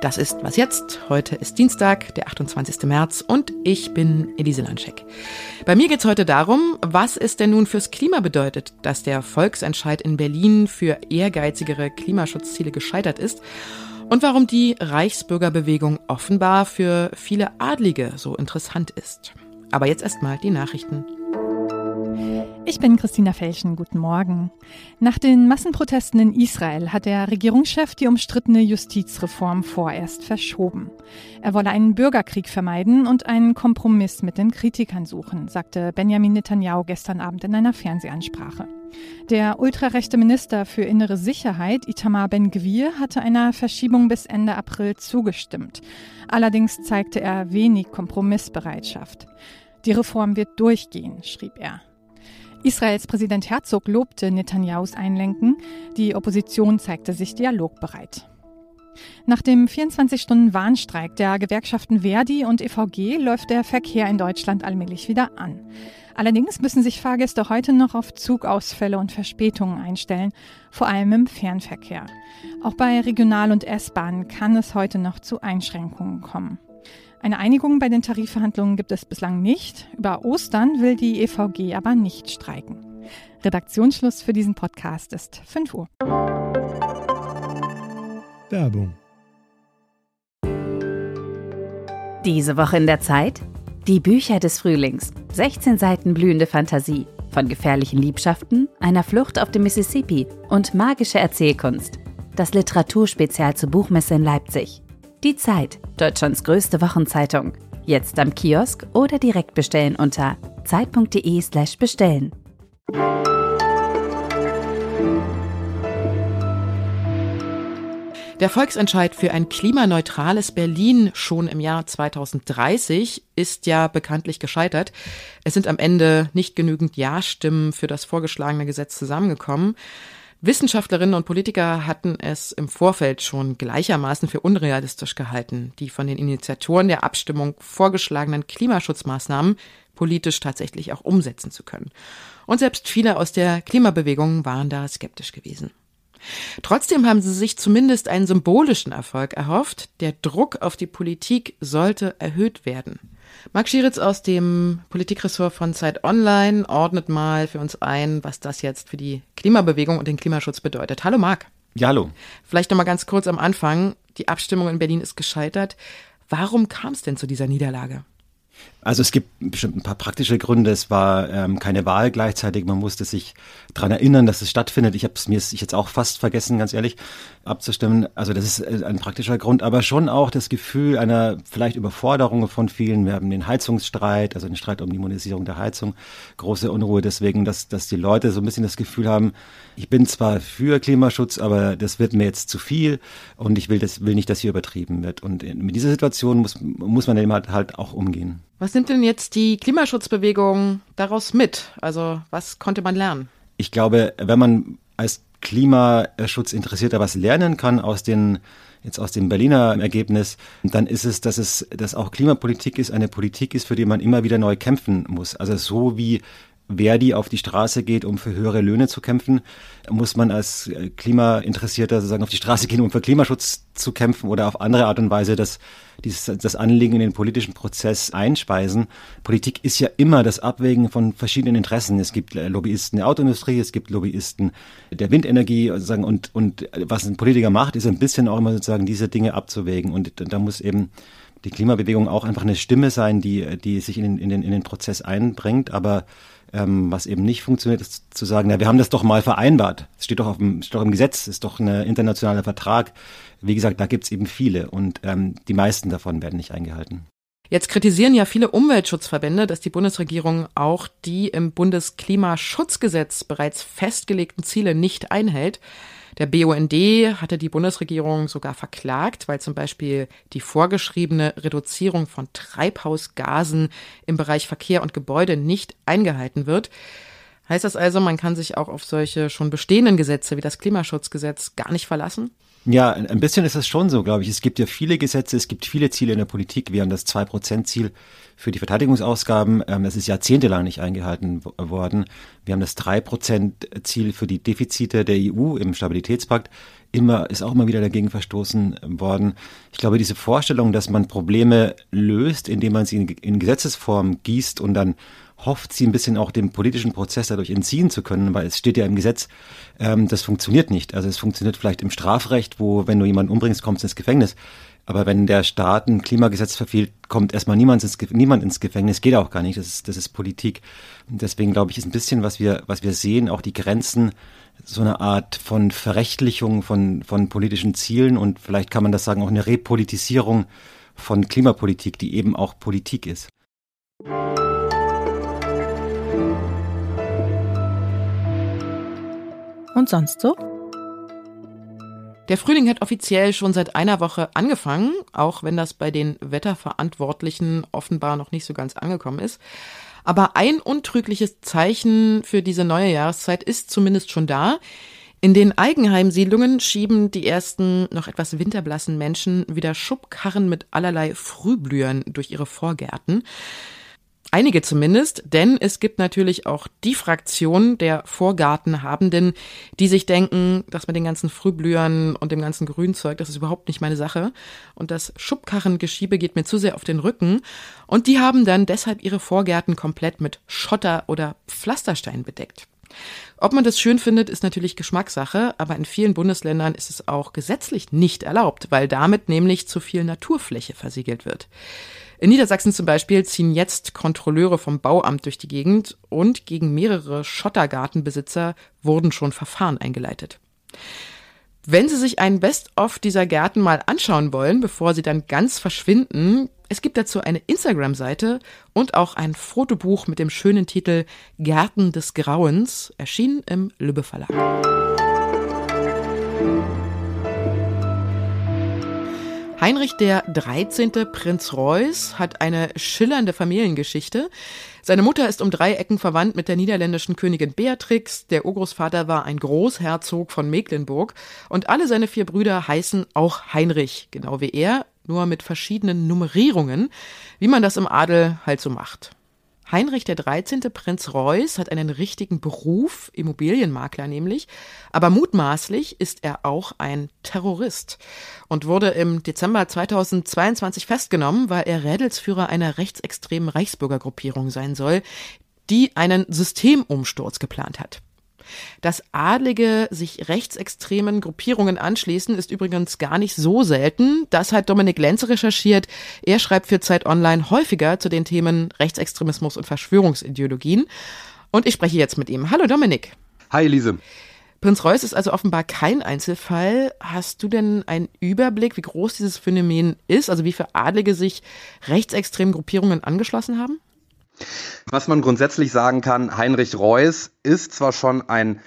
Das ist Was jetzt? Heute ist Dienstag, der 28. März und ich bin Elise Lanschek. Bei mir geht es heute darum, was es denn nun fürs Klima bedeutet, dass der Volksentscheid in Berlin für ehrgeizigere Klimaschutzziele gescheitert ist und warum die Reichsbürgerbewegung offenbar für viele Adlige so interessant ist. Aber jetzt erstmal die Nachrichten ich bin Christina Felschen. Guten Morgen. Nach den Massenprotesten in Israel hat der Regierungschef die umstrittene Justizreform vorerst verschoben. Er wolle einen Bürgerkrieg vermeiden und einen Kompromiss mit den Kritikern suchen, sagte Benjamin Netanyahu gestern Abend in einer Fernsehansprache. Der ultrarechte Minister für innere Sicherheit, Itamar Ben-Gvir, hatte einer Verschiebung bis Ende April zugestimmt. Allerdings zeigte er wenig Kompromissbereitschaft. Die Reform wird durchgehen, schrieb er. Israels Präsident Herzog lobte Netanyahus Einlenken. Die Opposition zeigte sich dialogbereit. Nach dem 24-Stunden-Warnstreik der Gewerkschaften Verdi und EVG läuft der Verkehr in Deutschland allmählich wieder an. Allerdings müssen sich Fahrgäste heute noch auf Zugausfälle und Verspätungen einstellen, vor allem im Fernverkehr. Auch bei Regional- und S-Bahnen kann es heute noch zu Einschränkungen kommen. Eine Einigung bei den Tarifverhandlungen gibt es bislang nicht. Über Ostern will die EVG aber nicht streiken. Redaktionsschluss für diesen Podcast ist 5 Uhr. Werbung. Diese Woche in der Zeit? Die Bücher des Frühlings. 16 Seiten blühende Fantasie. Von gefährlichen Liebschaften, einer Flucht auf dem Mississippi und magische Erzählkunst. Das Literaturspezial zur Buchmesse in Leipzig. Die Zeit, Deutschlands größte Wochenzeitung. Jetzt am Kiosk oder direkt bestellen unter zeit.de/slash bestellen. Der Volksentscheid für ein klimaneutrales Berlin schon im Jahr 2030 ist ja bekanntlich gescheitert. Es sind am Ende nicht genügend Ja-Stimmen für das vorgeschlagene Gesetz zusammengekommen. Wissenschaftlerinnen und Politiker hatten es im Vorfeld schon gleichermaßen für unrealistisch gehalten, die von den Initiatoren der Abstimmung vorgeschlagenen Klimaschutzmaßnahmen politisch tatsächlich auch umsetzen zu können. Und selbst viele aus der Klimabewegung waren da skeptisch gewesen. Trotzdem haben sie sich zumindest einen symbolischen Erfolg erhofft. Der Druck auf die Politik sollte erhöht werden. Marc Schieritz aus dem Politikressort von Zeit Online ordnet mal für uns ein, was das jetzt für die Klimabewegung und den Klimaschutz bedeutet. Hallo Marc. Ja, hallo. Vielleicht noch mal ganz kurz am Anfang. Die Abstimmung in Berlin ist gescheitert. Warum kam es denn zu dieser Niederlage? Also es gibt bestimmt ein paar praktische Gründe. Es war ähm, keine Wahl gleichzeitig. Man musste sich daran erinnern, dass es stattfindet. Ich habe es mir ich jetzt auch fast vergessen, ganz ehrlich, abzustimmen. Also das ist äh, ein praktischer Grund, aber schon auch das Gefühl einer vielleicht Überforderung von vielen. Wir haben den Heizungsstreit, also den Streit um die Monisierung der Heizung, große Unruhe deswegen, dass, dass die Leute so ein bisschen das Gefühl haben, ich bin zwar für Klimaschutz, aber das wird mir jetzt zu viel und ich will, das, will nicht, dass hier übertrieben wird. Und mit dieser Situation muss, muss man eben halt, halt auch umgehen. Was nimmt denn jetzt die Klimaschutzbewegung daraus mit? Also was konnte man lernen? Ich glaube, wenn man als Klimaschutz interessierter was lernen kann aus den jetzt aus dem Berliner Ergebnis, dann ist es, dass es, dass auch Klimapolitik ist, eine Politik ist, für die man immer wieder neu kämpfen muss. Also so wie Verdi auf die Straße geht, um für höhere Löhne zu kämpfen, muss man als äh, Klimainteressierter sozusagen auf die Straße gehen, um für Klimaschutz zu kämpfen oder auf andere Art und Weise das, dieses, das Anliegen in den politischen Prozess einspeisen. Politik ist ja immer das Abwägen von verschiedenen Interessen. Es gibt äh, Lobbyisten der Autoindustrie, es gibt Lobbyisten der Windenergie sozusagen und, und was ein Politiker macht, ist ein bisschen auch immer sozusagen diese Dinge abzuwägen und da muss eben die Klimabewegung auch einfach eine Stimme sein, die, die sich in den, in den, in den Prozess einbringt, aber ähm, was eben nicht funktioniert, ist zu sagen, na, wir haben das doch mal vereinbart. Es steht doch, auf dem, steht doch im Gesetz, ist doch ein internationaler Vertrag. Wie gesagt, da gibt's eben viele und ähm, die meisten davon werden nicht eingehalten. Jetzt kritisieren ja viele Umweltschutzverbände, dass die Bundesregierung auch die im Bundesklimaschutzgesetz bereits festgelegten Ziele nicht einhält. Der BUND hatte die Bundesregierung sogar verklagt, weil zum Beispiel die vorgeschriebene Reduzierung von Treibhausgasen im Bereich Verkehr und Gebäude nicht eingehalten wird. Heißt das also, man kann sich auch auf solche schon bestehenden Gesetze wie das Klimaschutzgesetz gar nicht verlassen? Ja, ein bisschen ist es schon so, glaube ich. Es gibt ja viele Gesetze, es gibt viele Ziele in der Politik. Wir haben das 2-Prozent-Ziel für die Verteidigungsausgaben. Ähm, das ist jahrzehntelang nicht eingehalten worden. Wir haben das 3-Prozent-Ziel für die Defizite der EU im Stabilitätspakt. Immer, ist auch immer wieder dagegen verstoßen worden. Ich glaube, diese Vorstellung, dass man Probleme löst, indem man sie in, in Gesetzesform gießt und dann hofft, sie ein bisschen auch dem politischen Prozess dadurch entziehen zu können, weil es steht ja im Gesetz, ähm, das funktioniert nicht. Also es funktioniert vielleicht im Strafrecht, wo wenn du jemanden umbringst, kommst du ins Gefängnis. Aber wenn der Staat ein Klimagesetz verfehlt, kommt erstmal niemand ins, niemand ins Gefängnis, geht auch gar nicht. Das ist, das ist Politik. Deswegen glaube ich, ist ein bisschen, was wir, was wir sehen, auch die Grenzen, so eine Art von Verrechtlichung von, von politischen Zielen und vielleicht kann man das sagen, auch eine Repolitisierung von Klimapolitik, die eben auch Politik ist. Und sonst so? Der Frühling hat offiziell schon seit einer Woche angefangen, auch wenn das bei den Wetterverantwortlichen offenbar noch nicht so ganz angekommen ist. Aber ein untrügliches Zeichen für diese neue Jahreszeit ist zumindest schon da. In den Eigenheimsiedlungen schieben die ersten noch etwas winterblassen Menschen wieder Schubkarren mit allerlei Frühblühern durch ihre Vorgärten. Einige zumindest, denn es gibt natürlich auch die Fraktion der Vorgartenhabenden, die sich denken, dass mit den ganzen Frühblühern und dem ganzen Grünzeug, das ist überhaupt nicht meine Sache. Und das Schubkarrengeschiebe geht mir zu sehr auf den Rücken. Und die haben dann deshalb ihre Vorgärten komplett mit Schotter oder Pflasterstein bedeckt. Ob man das schön findet, ist natürlich Geschmackssache, aber in vielen Bundesländern ist es auch gesetzlich nicht erlaubt, weil damit nämlich zu viel Naturfläche versiegelt wird. In Niedersachsen zum Beispiel ziehen jetzt Kontrolleure vom Bauamt durch die Gegend und gegen mehrere Schottergartenbesitzer wurden schon Verfahren eingeleitet. Wenn Sie sich ein Best-of dieser Gärten mal anschauen wollen, bevor sie dann ganz verschwinden, es gibt dazu eine Instagram-Seite und auch ein Fotobuch mit dem schönen Titel Gärten des Grauens, erschienen im Lübbe Verlag. Heinrich der 13. Prinz Reuß hat eine schillernde Familiengeschichte. Seine Mutter ist um drei Ecken verwandt mit der niederländischen Königin Beatrix, der Urgroßvater war ein Großherzog von Mecklenburg und alle seine vier Brüder heißen auch Heinrich, genau wie er, nur mit verschiedenen Nummerierungen, wie man das im Adel halt so macht. Heinrich der 13. Prinz Reuß hat einen richtigen Beruf, Immobilienmakler nämlich, aber mutmaßlich ist er auch ein Terrorist und wurde im Dezember 2022 festgenommen, weil er Rädelsführer einer rechtsextremen Reichsbürgergruppierung sein soll, die einen Systemumsturz geplant hat. Dass Adlige sich rechtsextremen Gruppierungen anschließen, ist übrigens gar nicht so selten. Das hat Dominik Lenze recherchiert. Er schreibt für Zeit Online häufiger zu den Themen Rechtsextremismus und Verschwörungsideologien. Und ich spreche jetzt mit ihm. Hallo Dominik. Hi Elise. Prinz Reuß ist also offenbar kein Einzelfall. Hast du denn einen Überblick, wie groß dieses Phänomen ist? Also wie viele Adlige sich rechtsextremen Gruppierungen angeschlossen haben? Was man grundsätzlich sagen kann, Heinrich Reuß ist zwar schon ein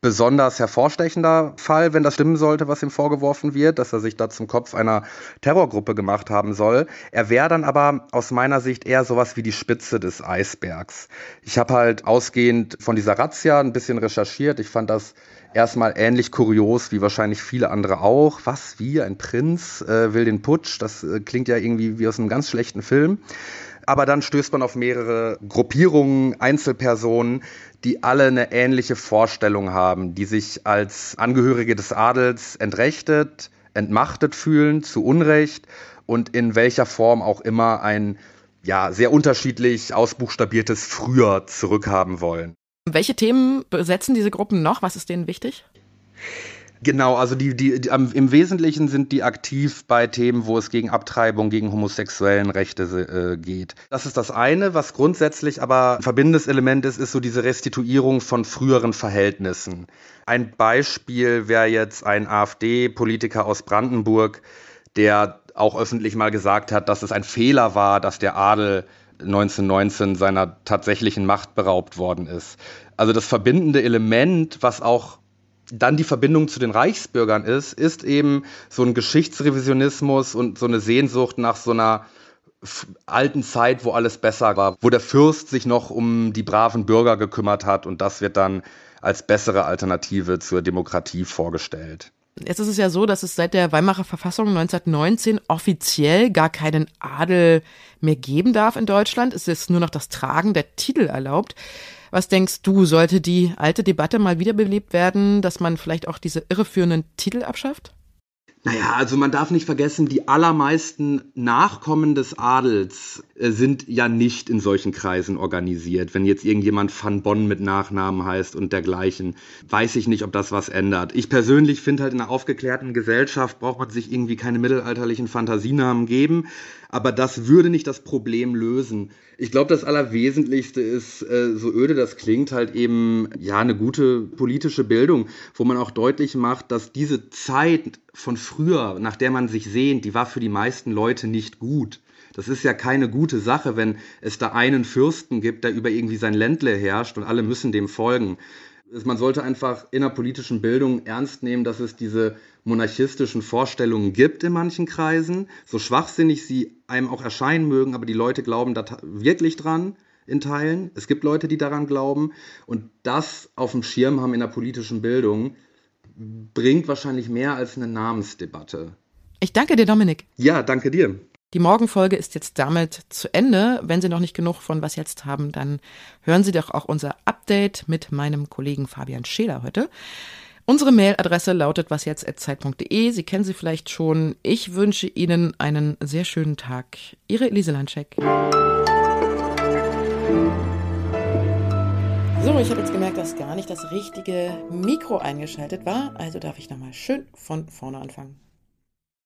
besonders hervorstechender Fall, wenn das stimmen sollte, was ihm vorgeworfen wird, dass er sich da zum Kopf einer Terrorgruppe gemacht haben soll. Er wäre dann aber aus meiner Sicht eher sowas wie die Spitze des Eisbergs. Ich habe halt ausgehend von dieser Razzia ein bisschen recherchiert. Ich fand das erstmal ähnlich kurios wie wahrscheinlich viele andere auch. Was, wie, ein Prinz äh, will den Putsch? Das äh, klingt ja irgendwie wie aus einem ganz schlechten Film. Aber dann stößt man auf mehrere Gruppierungen, Einzelpersonen, die alle eine ähnliche Vorstellung haben, die sich als Angehörige des Adels entrechtet, entmachtet fühlen, zu Unrecht und in welcher Form auch immer ein ja, sehr unterschiedlich ausbuchstabiertes Früher zurückhaben wollen. Welche Themen besetzen diese Gruppen noch? Was ist denen wichtig? Genau, also die, die, die, im Wesentlichen sind die aktiv bei Themen, wo es gegen Abtreibung, gegen homosexuellen Rechte äh, geht. Das ist das eine, was grundsätzlich aber ein verbindendes Element ist, ist so diese Restituierung von früheren Verhältnissen. Ein Beispiel wäre jetzt ein AfD-Politiker aus Brandenburg, der auch öffentlich mal gesagt hat, dass es ein Fehler war, dass der Adel 1919 seiner tatsächlichen Macht beraubt worden ist. Also das verbindende Element, was auch dann die Verbindung zu den Reichsbürgern ist, ist eben so ein Geschichtsrevisionismus und so eine Sehnsucht nach so einer alten Zeit, wo alles besser war, wo der Fürst sich noch um die braven Bürger gekümmert hat und das wird dann als bessere Alternative zur Demokratie vorgestellt. Jetzt ist es ja so, dass es seit der Weimarer Verfassung 1919 offiziell gar keinen Adel mehr geben darf in Deutschland. Es ist nur noch das Tragen der Titel erlaubt. Was denkst du, sollte die alte Debatte mal wiederbelebt werden, dass man vielleicht auch diese irreführenden Titel abschafft? Naja, also man darf nicht vergessen, die allermeisten Nachkommen des Adels äh, sind ja nicht in solchen Kreisen organisiert. Wenn jetzt irgendjemand van Bonn mit Nachnamen heißt und dergleichen, weiß ich nicht, ob das was ändert. Ich persönlich finde halt in einer aufgeklärten Gesellschaft braucht man sich irgendwie keine mittelalterlichen Fantasienamen geben. Aber das würde nicht das Problem lösen. Ich glaube, das Allerwesentlichste ist, äh, so öde das klingt, halt eben ja eine gute politische Bildung, wo man auch deutlich macht, dass diese Zeit von früher, nach der man sich sehnt, die war für die meisten Leute nicht gut. Das ist ja keine gute Sache, wenn es da einen Fürsten gibt, der über irgendwie sein Ländle herrscht und alle müssen dem folgen man sollte einfach in der politischen Bildung ernst nehmen, dass es diese monarchistischen Vorstellungen gibt in manchen Kreisen, so schwachsinnig sie einem auch erscheinen mögen, aber die Leute glauben da wirklich dran in Teilen. Es gibt Leute, die daran glauben und das auf dem Schirm haben in der politischen Bildung bringt wahrscheinlich mehr als eine Namensdebatte. Ich danke dir, Dominik. Ja, danke dir. Die Morgenfolge ist jetzt damit zu Ende. Wenn Sie noch nicht genug von Was jetzt haben, dann hören Sie doch auch unser Update mit meinem Kollegen Fabian Scheler heute. Unsere Mailadresse lautet wasjetzt.zeit.de. Sie kennen sie vielleicht schon. Ich wünsche Ihnen einen sehr schönen Tag. Ihre Elise Landscheck. So, ich habe jetzt gemerkt, dass gar nicht das richtige Mikro eingeschaltet war. Also darf ich nochmal schön von vorne anfangen.